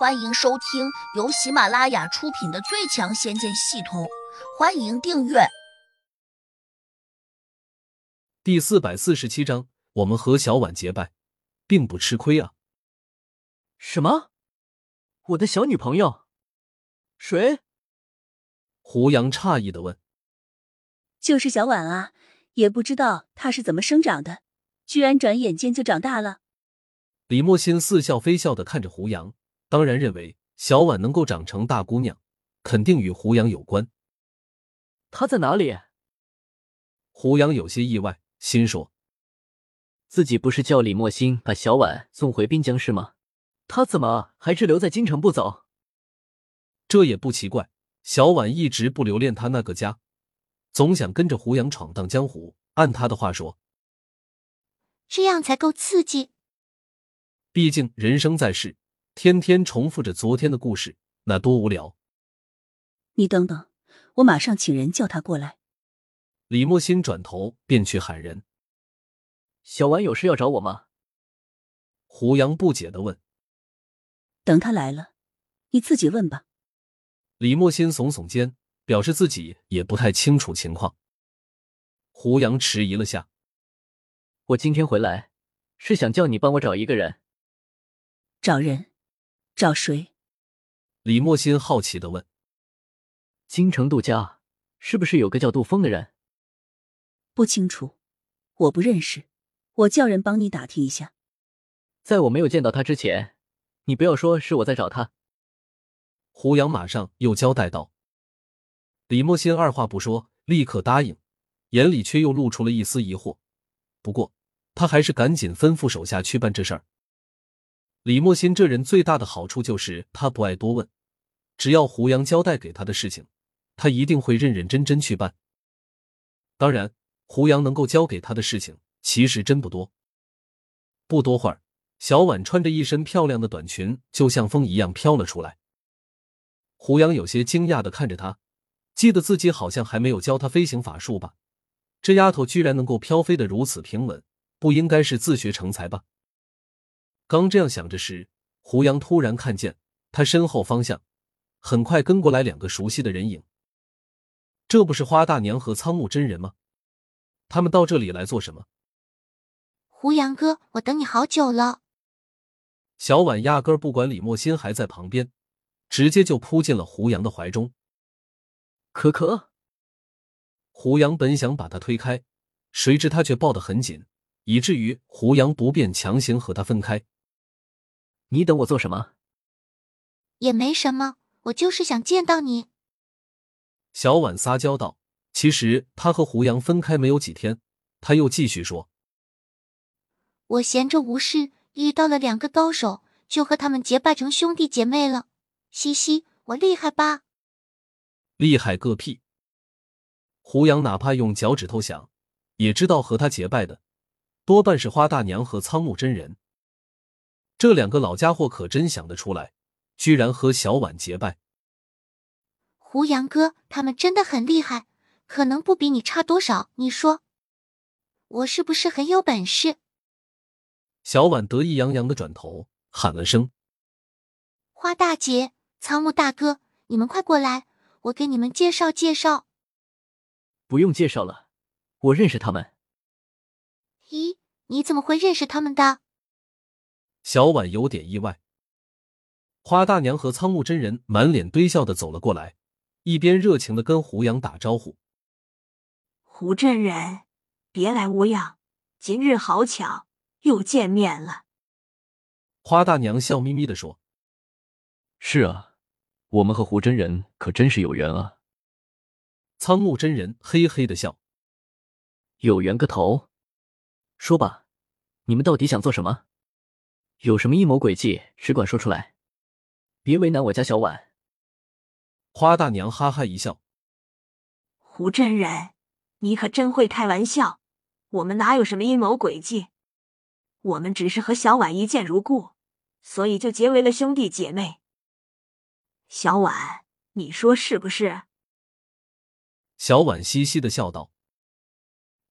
欢迎收听由喜马拉雅出品的《最强仙剑系统》，欢迎订阅。第四百四十七章，我们和小婉结拜，并不吃亏啊！什么？我的小女朋友？谁？胡杨诧异的问。就是小婉啊，也不知道她是怎么生长的，居然转眼间就长大了。李莫心似笑非笑的看着胡杨。当然认为小婉能够长成大姑娘，肯定与胡杨有关。她在哪里？胡杨有些意外，心说：自己不是叫李莫心把小婉送回滨江市吗？她怎么还滞留在京城不走？这也不奇怪，小婉一直不留恋他那个家，总想跟着胡杨闯荡江湖。按他的话说，这样才够刺激。毕竟人生在世。天天重复着昨天的故事，那多无聊！你等等，我马上请人叫他过来。李莫心转头便去喊人。小婉有事要找我吗？胡杨不解的问。等他来了，你自己问吧。李莫心耸耸肩，表示自己也不太清楚情况。胡杨迟疑了下，我今天回来是想叫你帮我找一个人。找人。找谁？李莫心好奇的问：“京城杜家是不是有个叫杜峰的人？”不清楚，我不认识。我叫人帮你打听一下。在我没有见到他之前，你不要说是我在找他。胡杨马上又交代道。李莫心二话不说，立刻答应，眼里却又露出了一丝疑惑。不过他还是赶紧吩咐手下去办这事儿。李莫心这人最大的好处就是他不爱多问，只要胡杨交代给他的事情，他一定会认认真真去办。当然，胡杨能够交给他的事情其实真不多。不多会儿，小婉穿着一身漂亮的短裙，就像风一样飘了出来。胡杨有些惊讶的看着她，记得自己好像还没有教她飞行法术吧？这丫头居然能够飘飞的如此平稳，不应该是自学成才吧？刚这样想着时，胡杨突然看见他身后方向，很快跟过来两个熟悉的人影。这不是花大娘和苍木真人吗？他们到这里来做什么？胡杨哥，我等你好久了。小婉压根不管李莫心还在旁边，直接就扑进了胡杨的怀中。可可，胡杨本想把他推开，谁知他却抱得很紧，以至于胡杨不便强行和他分开。你等我做什么？也没什么，我就是想见到你。小婉撒娇道：“其实她和胡杨分开没有几天。”他又继续说：“我闲着无事，遇到了两个高手，就和他们结拜成兄弟姐妹了。嘻嘻，我厉害吧？厉害个屁！胡杨哪怕用脚趾头想，也知道和他结拜的多半是花大娘和苍木真人。”这两个老家伙可真想得出来，居然和小婉结拜。胡杨哥，他们真的很厉害，可能不比你差多少。你说，我是不是很有本事？小婉得意洋洋的转头喊了声：“花大姐，苍木大哥，你们快过来，我给你们介绍介绍。”不用介绍了，我认识他们。咦，你怎么会认识他们的？小婉有点意外，花大娘和苍木真人满脸堆笑的走了过来，一边热情的跟胡杨打招呼：“胡真人，别来无恙，今日好巧，又见面了。”花大娘笑眯眯的说：“是啊，我们和胡真人可真是有缘啊。”苍木真人嘿嘿的笑：“有缘个头！说吧，你们到底想做什么？”有什么阴谋诡计，只管说出来，别为难我家小婉。花大娘哈哈一笑：“胡真人，你可真会开玩笑。我们哪有什么阴谋诡计？我们只是和小婉一见如故，所以就结为了兄弟姐妹。小婉，你说是不是？”小婉嘻嘻的笑道：“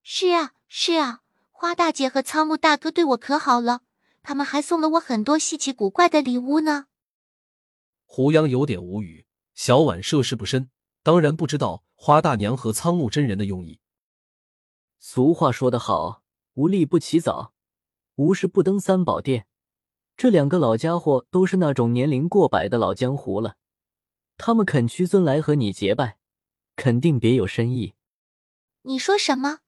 是啊，是啊，花大姐和仓木大哥对我可好了。”他们还送了我很多稀奇古怪的礼物呢。胡杨有点无语。小婉涉世不深，当然不知道花大娘和苍木真人的用意。俗话说得好，无利不起早，无事不登三宝殿。这两个老家伙都是那种年龄过百的老江湖了，他们肯屈尊来和你结拜，肯定别有深意。你说什么？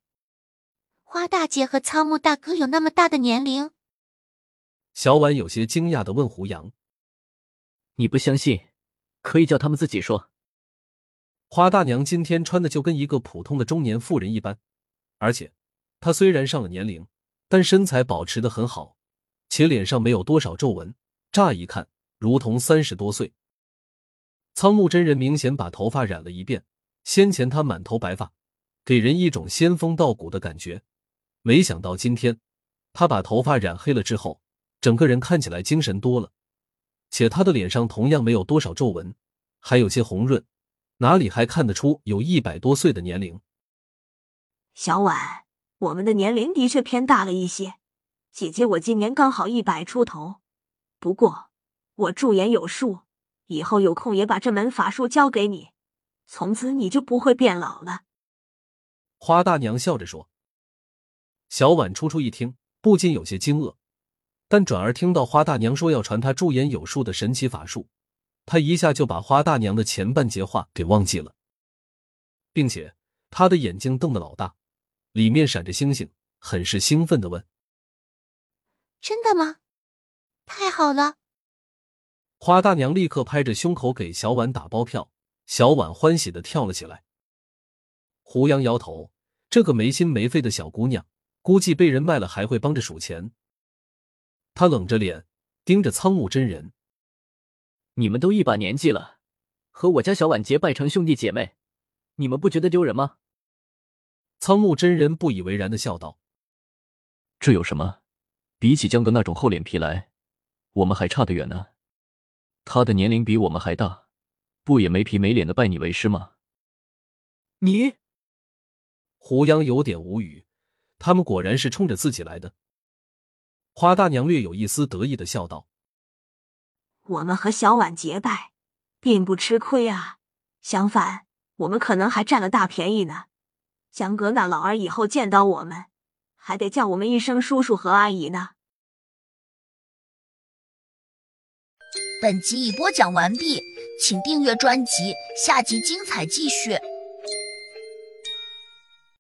花大姐和苍木大哥有那么大的年龄？小婉有些惊讶的问胡杨：“你不相信，可以叫他们自己说。”花大娘今天穿的就跟一个普通的中年妇人一般，而且她虽然上了年龄，但身材保持的很好，且脸上没有多少皱纹，乍一看如同三十多岁。苍木真人明显把头发染了一遍，先前他满头白发，给人一种仙风道骨的感觉，没想到今天他把头发染黑了之后。整个人看起来精神多了，且他的脸上同样没有多少皱纹，还有些红润，哪里还看得出有一百多岁的年龄？小婉，我们的年龄的确偏大了一些。姐姐，我今年刚好一百出头，不过我驻颜有术，以后有空也把这门法术教给你，从此你就不会变老了。花大娘笑着说。小婉初初一听，不禁有些惊愕。但转而听到花大娘说要传她驻颜有术的神奇法术，她一下就把花大娘的前半截话给忘记了，并且她的眼睛瞪得老大，里面闪着星星，很是兴奋的问：“真的吗？太好了！”花大娘立刻拍着胸口给小婉打包票，小婉欢喜的跳了起来。胡杨摇头，这个没心没肺的小姑娘，估计被人卖了还会帮着数钱。他冷着脸盯着苍木真人：“你们都一把年纪了，和我家小婉结拜成兄弟姐妹，你们不觉得丢人吗？”苍木真人不以为然的笑道：“这有什么？比起江哥那种厚脸皮来，我们还差得远呢。他的年龄比我们还大，不也没皮没脸的拜你为师吗？”你，胡杨有点无语，他们果然是冲着自己来的。花大娘略有一丝得意的笑道：“我们和小婉结拜，并不吃亏啊，相反，我们可能还占了大便宜呢。江哥那老儿以后见到我们，还得叫我们一声叔叔和阿姨呢。”本集已播讲完毕，请订阅专辑，下集精彩继续。